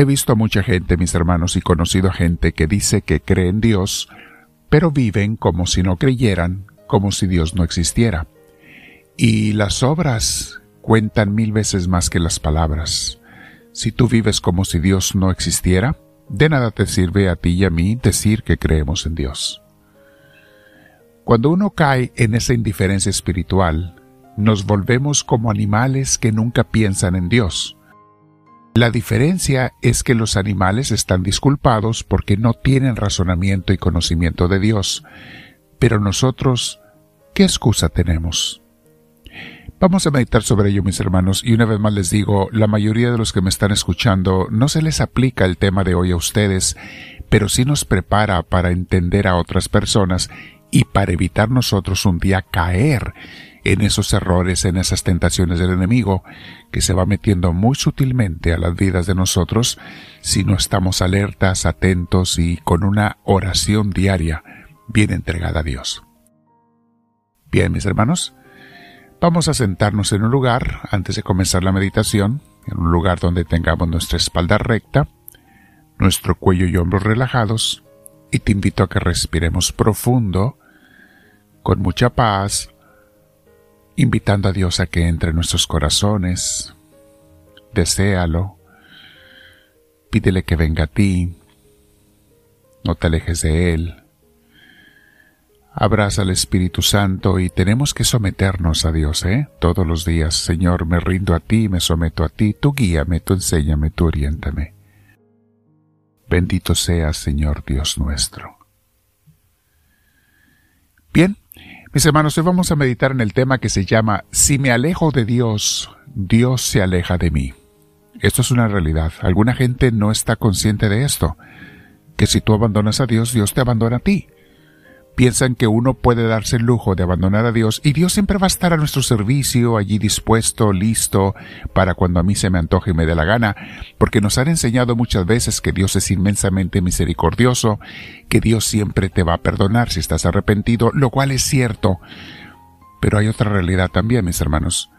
He visto mucha gente, mis hermanos, y conocido a gente que dice que cree en Dios, pero viven como si no creyeran, como si Dios no existiera. Y las obras cuentan mil veces más que las palabras. Si tú vives como si Dios no existiera, de nada te sirve a ti y a mí decir que creemos en Dios. Cuando uno cae en esa indiferencia espiritual, nos volvemos como animales que nunca piensan en Dios. La diferencia es que los animales están disculpados porque no tienen razonamiento y conocimiento de Dios, pero nosotros, ¿qué excusa tenemos? Vamos a meditar sobre ello, mis hermanos, y una vez más les digo, la mayoría de los que me están escuchando no se les aplica el tema de hoy a ustedes, pero sí nos prepara para entender a otras personas y para evitar nosotros un día caer en esos errores, en esas tentaciones del enemigo, que se va metiendo muy sutilmente a las vidas de nosotros si no estamos alertas, atentos y con una oración diaria bien entregada a Dios. Bien, mis hermanos, vamos a sentarnos en un lugar antes de comenzar la meditación, en un lugar donde tengamos nuestra espalda recta, nuestro cuello y hombros relajados, y te invito a que respiremos profundo, con mucha paz, invitando a Dios a que entre en nuestros corazones. Deséalo. Pídele que venga a ti. No te alejes de Él. Abraza al Espíritu Santo y tenemos que someternos a Dios, ¿eh? Todos los días. Señor, me rindo a ti, me someto a ti. Tú guíame, tú enséñame, tú oriéntame. Bendito seas, Señor Dios nuestro. Bien, mis hermanos, hoy vamos a meditar en el tema que se llama Si me alejo de Dios, Dios se aleja de mí. Esto es una realidad. Alguna gente no está consciente de esto, que si tú abandonas a Dios, Dios te abandona a ti piensan que uno puede darse el lujo de abandonar a Dios y Dios siempre va a estar a nuestro servicio, allí dispuesto, listo, para cuando a mí se me antoje y me dé la gana, porque nos han enseñado muchas veces que Dios es inmensamente misericordioso, que Dios siempre te va a perdonar si estás arrepentido, lo cual es cierto. Pero hay otra realidad también, mis hermanos.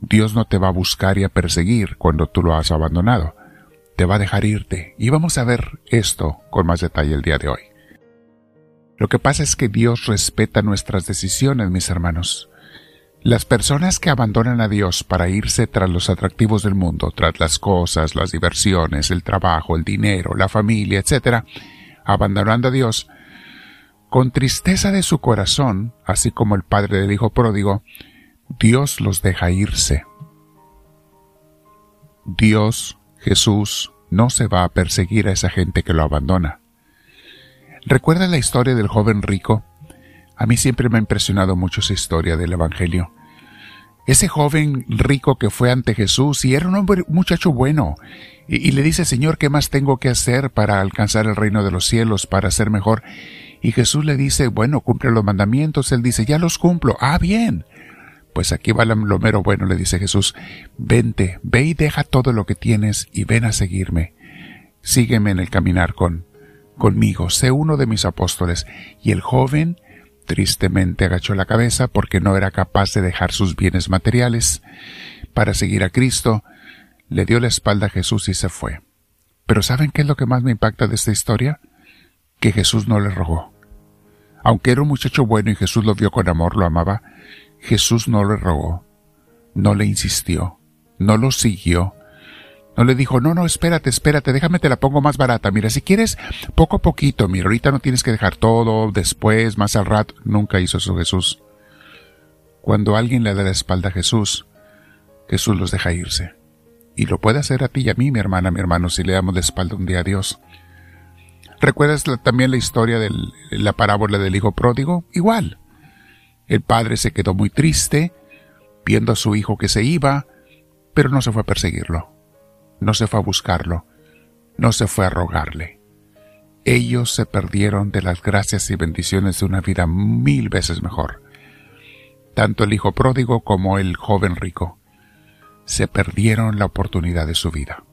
Dios no te va a buscar y a perseguir cuando tú lo has abandonado. Te va a dejar irte. Y vamos a ver esto con más detalle el día de hoy. Lo que pasa es que Dios respeta nuestras decisiones, mis hermanos. Las personas que abandonan a Dios para irse tras los atractivos del mundo, tras las cosas, las diversiones, el trabajo, el dinero, la familia, etc., abandonando a Dios, con tristeza de su corazón, así como el padre del hijo pródigo, Dios los deja irse. Dios, Jesús, no se va a perseguir a esa gente que lo abandona. ¿Recuerda la historia del joven rico? A mí siempre me ha impresionado mucho esa historia del Evangelio. Ese joven rico que fue ante Jesús y era un hombre, muchacho bueno, y, y, le dice, Señor, ¿qué más tengo que hacer para alcanzar el reino de los cielos, para ser mejor? Y Jesús le dice, bueno, cumple los mandamientos. Él dice, ya los cumplo. Ah, bien. Pues aquí va lo mero bueno, le dice Jesús, vente, ve y deja todo lo que tienes y ven a seguirme. Sígueme en el caminar con, conmigo, sé uno de mis apóstoles. Y el joven tristemente agachó la cabeza porque no era capaz de dejar sus bienes materiales para seguir a Cristo, le dio la espalda a Jesús y se fue. Pero ¿saben qué es lo que más me impacta de esta historia? Que Jesús no le rogó. Aunque era un muchacho bueno y Jesús lo vio con amor, lo amaba, Jesús no le rogó, no le insistió, no lo siguió, no le dijo, no, no, espérate, espérate, déjame te la pongo más barata. Mira, si quieres, poco a poquito, mira, ahorita no tienes que dejar todo, después, más al rato. Nunca hizo eso Jesús. Cuando alguien le da la espalda a Jesús, Jesús los deja irse. Y lo puede hacer a ti y a mí, mi hermana, mi hermano, si le damos la espalda un día a Dios. ¿Recuerdas también la historia de la parábola del hijo pródigo? Igual. El padre se quedó muy triste, viendo a su hijo que se iba, pero no se fue a perseguirlo no se fue a buscarlo, no se fue a rogarle. Ellos se perdieron de las gracias y bendiciones de una vida mil veces mejor. Tanto el hijo pródigo como el joven rico se perdieron la oportunidad de su vida.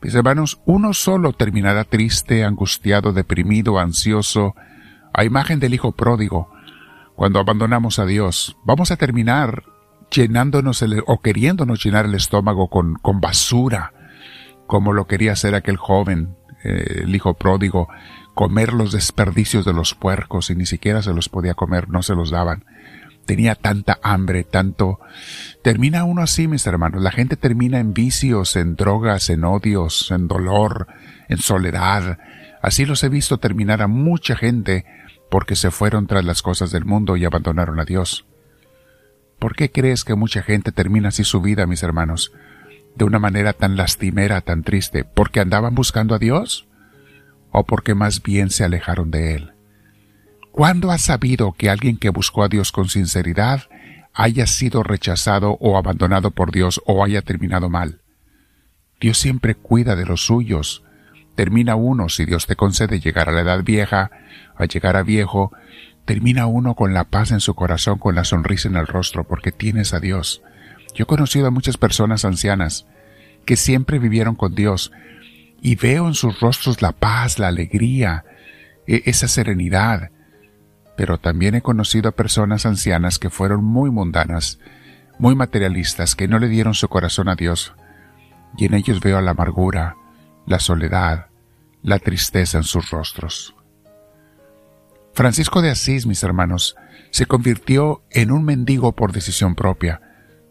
Mis hermanos, uno solo terminará triste, angustiado, deprimido, ansioso, a imagen del hijo pródigo. Cuando abandonamos a Dios, vamos a terminar llenándonos o queriéndonos llenar el estómago con, con basura, como lo quería hacer aquel joven, eh, el hijo pródigo, comer los desperdicios de los puercos y ni siquiera se los podía comer, no se los daban. Tenía tanta hambre, tanto... Termina uno así, mis hermanos. La gente termina en vicios, en drogas, en odios, en dolor, en soledad. Así los he visto terminar a mucha gente porque se fueron tras las cosas del mundo y abandonaron a Dios. ¿Por qué crees que mucha gente termina así su vida, mis hermanos? De una manera tan lastimera, tan triste, porque andaban buscando a Dios o porque más bien se alejaron de Él. ¿Cuándo has sabido que alguien que buscó a Dios con sinceridad haya sido rechazado o abandonado por Dios o haya terminado mal? Dios siempre cuida de los suyos. Termina uno, si Dios te concede llegar a la edad vieja, a llegar a viejo, termina uno con la paz en su corazón, con la sonrisa en el rostro, porque tienes a Dios. Yo he conocido a muchas personas ancianas que siempre vivieron con Dios, y veo en sus rostros la paz, la alegría, e-, esa serenidad. Pero también he conocido a personas ancianas que fueron muy mundanas, muy materialistas, que no le dieron su corazón a Dios, y en ellos veo la amargura, la soledad, la tristeza en sus rostros. Francisco de Asís, mis hermanos, se convirtió en un mendigo por decisión propia,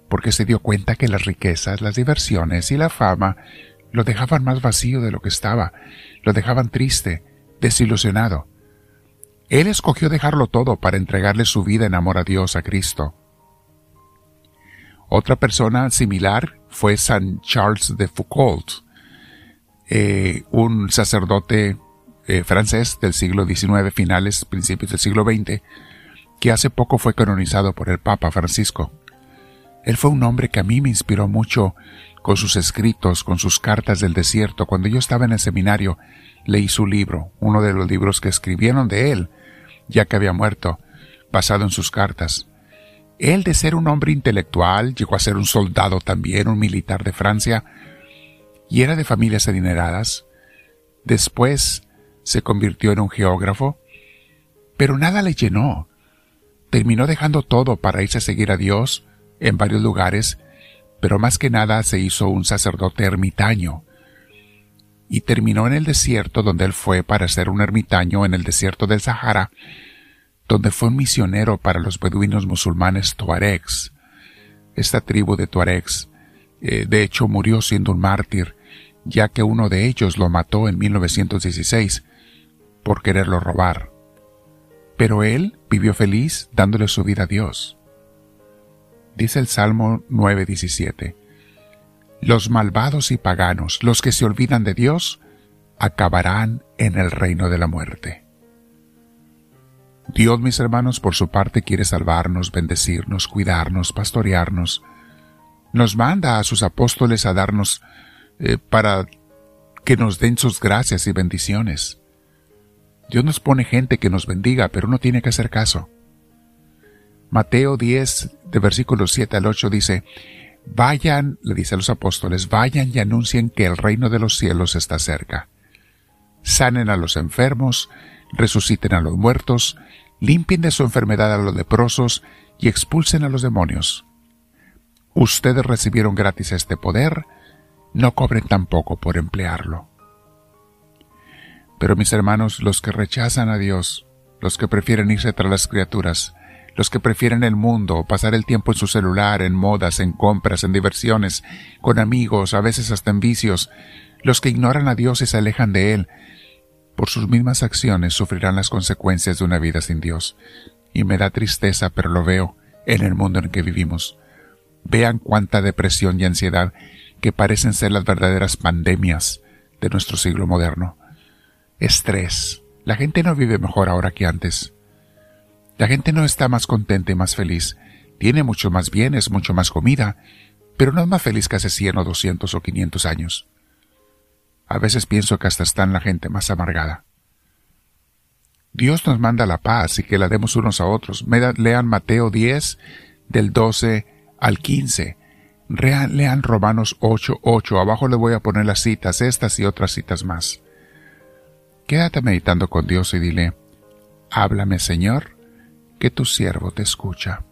porque se dio cuenta que las riquezas, las diversiones y la fama lo dejaban más vacío de lo que estaba, lo dejaban triste, desilusionado. Él escogió dejarlo todo para entregarle su vida en amor a Dios, a Cristo. Otra persona similar fue San Charles de Foucault, eh, un sacerdote eh, francés del siglo XIX, finales, principios del siglo XX, que hace poco fue canonizado por el Papa Francisco. Él fue un hombre que a mí me inspiró mucho con sus escritos, con sus cartas del desierto. Cuando yo estaba en el seminario, leí su libro, uno de los libros que escribieron de él, ya que había muerto, basado en sus cartas. Él, de ser un hombre intelectual, llegó a ser un soldado también, un militar de Francia, y era de familias adineradas. Después se convirtió en un geógrafo, pero nada le llenó. Terminó dejando todo para irse a seguir a Dios en varios lugares pero más que nada se hizo un sacerdote ermitaño, y terminó en el desierto donde él fue para ser un ermitaño en el desierto del Sahara, donde fue un misionero para los beduinos musulmanes tuaregs. Esta tribu de tuaregs, eh, de hecho, murió siendo un mártir, ya que uno de ellos lo mató en 1916 por quererlo robar. Pero él vivió feliz dándole su vida a Dios. Dice el Salmo 9:17, Los malvados y paganos, los que se olvidan de Dios, acabarán en el reino de la muerte. Dios, mis hermanos, por su parte quiere salvarnos, bendecirnos, cuidarnos, pastorearnos. Nos manda a sus apóstoles a darnos eh, para que nos den sus gracias y bendiciones. Dios nos pone gente que nos bendiga, pero no tiene que hacer caso. Mateo 10, de versículos 7 al 8 dice, Vayan, le dice a los apóstoles, vayan y anuncien que el reino de los cielos está cerca. Sanen a los enfermos, resuciten a los muertos, limpien de su enfermedad a los leprosos y expulsen a los demonios. Ustedes recibieron gratis este poder, no cobren tampoco por emplearlo. Pero mis hermanos, los que rechazan a Dios, los que prefieren irse tras las criaturas, los que prefieren el mundo, pasar el tiempo en su celular, en modas, en compras, en diversiones, con amigos, a veces hasta en vicios, los que ignoran a Dios y se alejan de Él, por sus mismas acciones sufrirán las consecuencias de una vida sin Dios. Y me da tristeza, pero lo veo en el mundo en que vivimos. Vean cuánta depresión y ansiedad que parecen ser las verdaderas pandemias de nuestro siglo moderno. Estrés. La gente no vive mejor ahora que antes. La gente no está más contenta y más feliz. Tiene mucho más bienes, mucho más comida, pero no es más feliz que hace 100 o 200 o 500 años. A veces pienso que hasta está en la gente más amargada. Dios nos manda la paz y que la demos unos a otros. Lean Mateo 10 del 12 al 15. lean Romanos 8, 8. Abajo le voy a poner las citas, estas y otras citas más. Quédate meditando con Dios y dile, háblame Señor, que tu siervo te escucha.